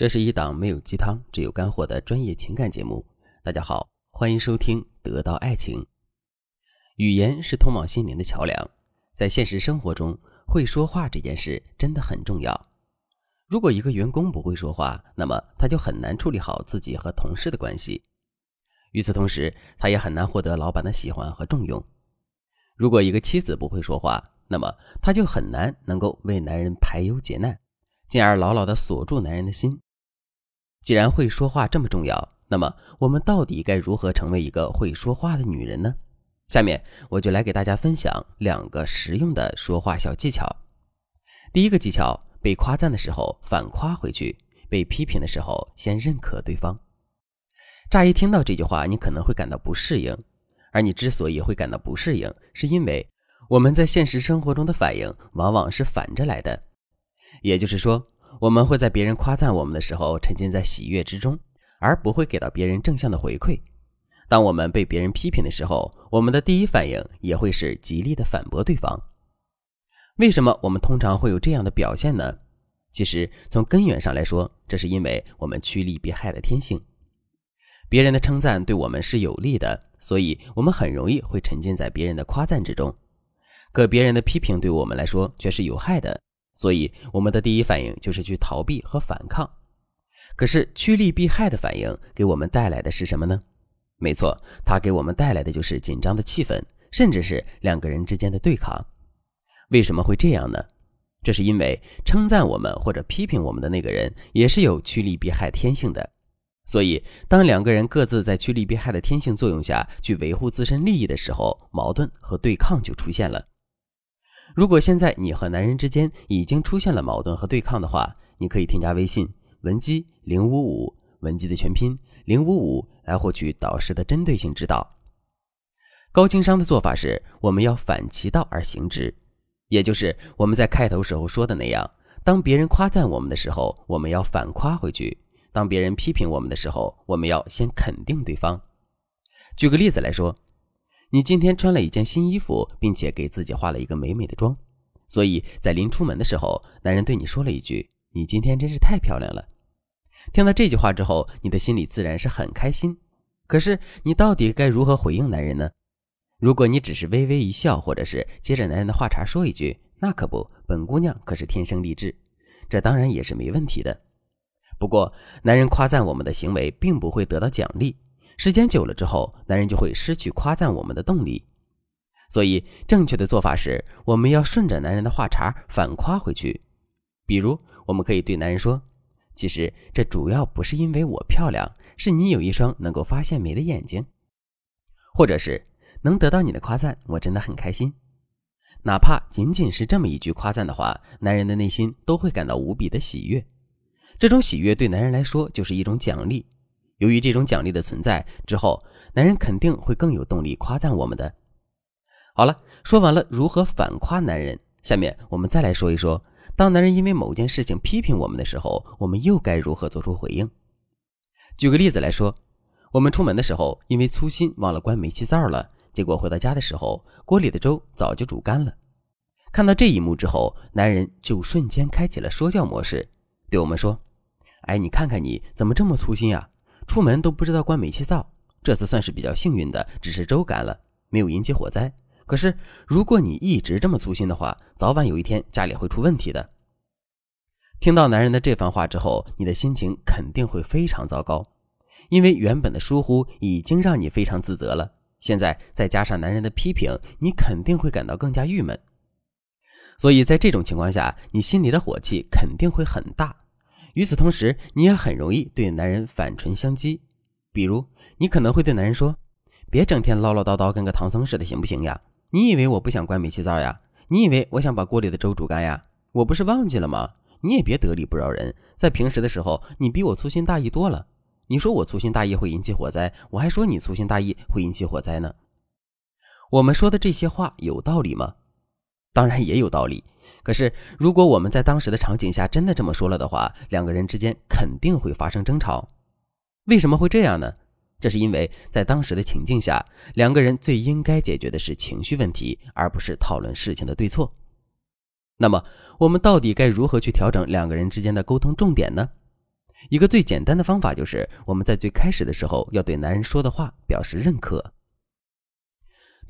这是一档没有鸡汤、只有干货的专业情感节目。大家好，欢迎收听《得到爱情》。语言是通往心灵的桥梁，在现实生活中，会说话这件事真的很重要。如果一个员工不会说话，那么他就很难处理好自己和同事的关系。与此同时，他也很难获得老板的喜欢和重用。如果一个妻子不会说话，那么他就很难能够为男人排忧解难，进而牢牢地锁住男人的心。既然会说话这么重要，那么我们到底该如何成为一个会说话的女人呢？下面我就来给大家分享两个实用的说话小技巧。第一个技巧：被夸赞的时候反夸回去，被批评的时候先认可对方。乍一听到这句话，你可能会感到不适应，而你之所以会感到不适应，是因为我们在现实生活中的反应往往是反着来的，也就是说。我们会在别人夸赞我们的时候沉浸在喜悦之中，而不会给到别人正向的回馈。当我们被别人批评的时候，我们的第一反应也会是极力的反驳对方。为什么我们通常会有这样的表现呢？其实从根源上来说，这是因为我们趋利避害的天性。别人的称赞对我们是有利的，所以我们很容易会沉浸在别人的夸赞之中。可别人的批评对我们来说却是有害的。所以，我们的第一反应就是去逃避和反抗。可是，趋利避害的反应给我们带来的是什么呢？没错，它给我们带来的就是紧张的气氛，甚至是两个人之间的对抗。为什么会这样呢？这是因为称赞我们或者批评我们的那个人也是有趋利避害天性的。所以，当两个人各自在趋利避害的天性作用下去维护自身利益的时候，矛盾和对抗就出现了。如果现在你和男人之间已经出现了矛盾和对抗的话，你可以添加微信文姬零五五，文姬的全拼零五五，来获取导师的针对性指导。高情商的做法是，我们要反其道而行之，也就是我们在开头时候说的那样，当别人夸赞我们的时候，我们要反夸回去；当别人批评我们的时候，我们要先肯定对方。举个例子来说。你今天穿了一件新衣服，并且给自己化了一个美美的妆，所以在临出门的时候，男人对你说了一句：“你今天真是太漂亮了。”听到这句话之后，你的心里自然是很开心。可是你到底该如何回应男人呢？如果你只是微微一笑，或者是接着男人的话茬说一句：“那可不，本姑娘可是天生丽质。”这当然也是没问题的。不过，男人夸赞我们的行为，并不会得到奖励。时间久了之后，男人就会失去夸赞我们的动力。所以，正确的做法是，我们要顺着男人的话茬反夸回去。比如，我们可以对男人说：“其实这主要不是因为我漂亮，是你有一双能够发现美的眼睛。”或者是能得到你的夸赞，我真的很开心。哪怕仅仅是这么一句夸赞的话，男人的内心都会感到无比的喜悦。这种喜悦对男人来说就是一种奖励。由于这种奖励的存在，之后男人肯定会更有动力夸赞我们的。好了，说完了如何反夸男人，下面我们再来说一说，当男人因为某件事情批评我们的时候，我们又该如何做出回应？举个例子来说，我们出门的时候因为粗心忘了关煤气灶了，结果回到家的时候锅里的粥早就煮干了。看到这一幕之后，男人就瞬间开启了说教模式，对我们说：“哎，你看看你怎么这么粗心啊！”出门都不知道关煤气灶，这次算是比较幸运的，只是粥干了，没有引起火灾。可是如果你一直这么粗心的话，早晚有一天家里会出问题的。听到男人的这番话之后，你的心情肯定会非常糟糕，因为原本的疏忽已经让你非常自责了，现在再加上男人的批评，你肯定会感到更加郁闷。所以在这种情况下，你心里的火气肯定会很大。与此同时，你也很容易对男人反唇相讥。比如，你可能会对男人说：“别整天唠唠叨叨，跟个唐僧似的，行不行呀？你以为我不想关煤气灶呀？你以为我想把锅里的粥煮干呀？我不是忘记了吗？你也别得理不饶人。在平时的时候，你比我粗心大意多了。你说我粗心大意会引起火灾，我还说你粗心大意会引起火灾呢。我们说的这些话有道理吗？当然也有道理。”可是，如果我们在当时的场景下真的这么说了的话，两个人之间肯定会发生争吵。为什么会这样呢？这是因为在当时的情境下，两个人最应该解决的是情绪问题，而不是讨论事情的对错。那么，我们到底该如何去调整两个人之间的沟通重点呢？一个最简单的方法就是，我们在最开始的时候要对男人说的话表示认可。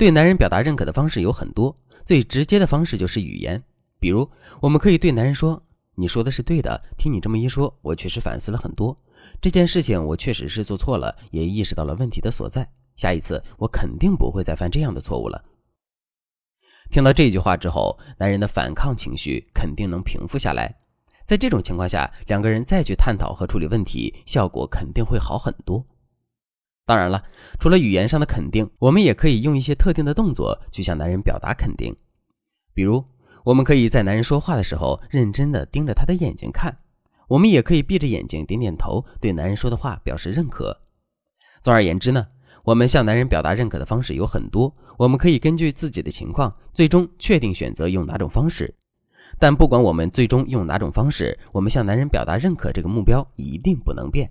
对男人表达认可的方式有很多，最直接的方式就是语言。比如，我们可以对男人说：“你说的是对的，听你这么一说，我确实反思了很多。这件事情我确实是做错了，也意识到了问题的所在。下一次我肯定不会再犯这样的错误了。”听到这句话之后，男人的反抗情绪肯定能平复下来。在这种情况下，两个人再去探讨和处理问题，效果肯定会好很多。当然了，除了语言上的肯定，我们也可以用一些特定的动作去向男人表达肯定。比如，我们可以在男人说话的时候认真地盯着他的眼睛看；我们也可以闭着眼睛点点头，对男人说的话表示认可。总而言之呢，我们向男人表达认可的方式有很多，我们可以根据自己的情况，最终确定选择用哪种方式。但不管我们最终用哪种方式，我们向男人表达认可这个目标一定不能变。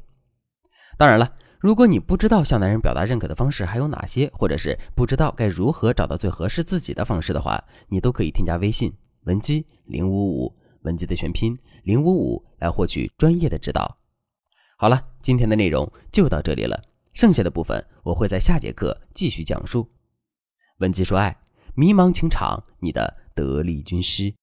当然了。如果你不知道向男人表达认可的方式还有哪些，或者是不知道该如何找到最合适自己的方式的话，你都可以添加微信文姬零五五，文姬的全拼零五五，来获取专业的指导。好了，今天的内容就到这里了，剩下的部分我会在下节课继续讲述。文姬说爱，迷茫情场，你的得力军师。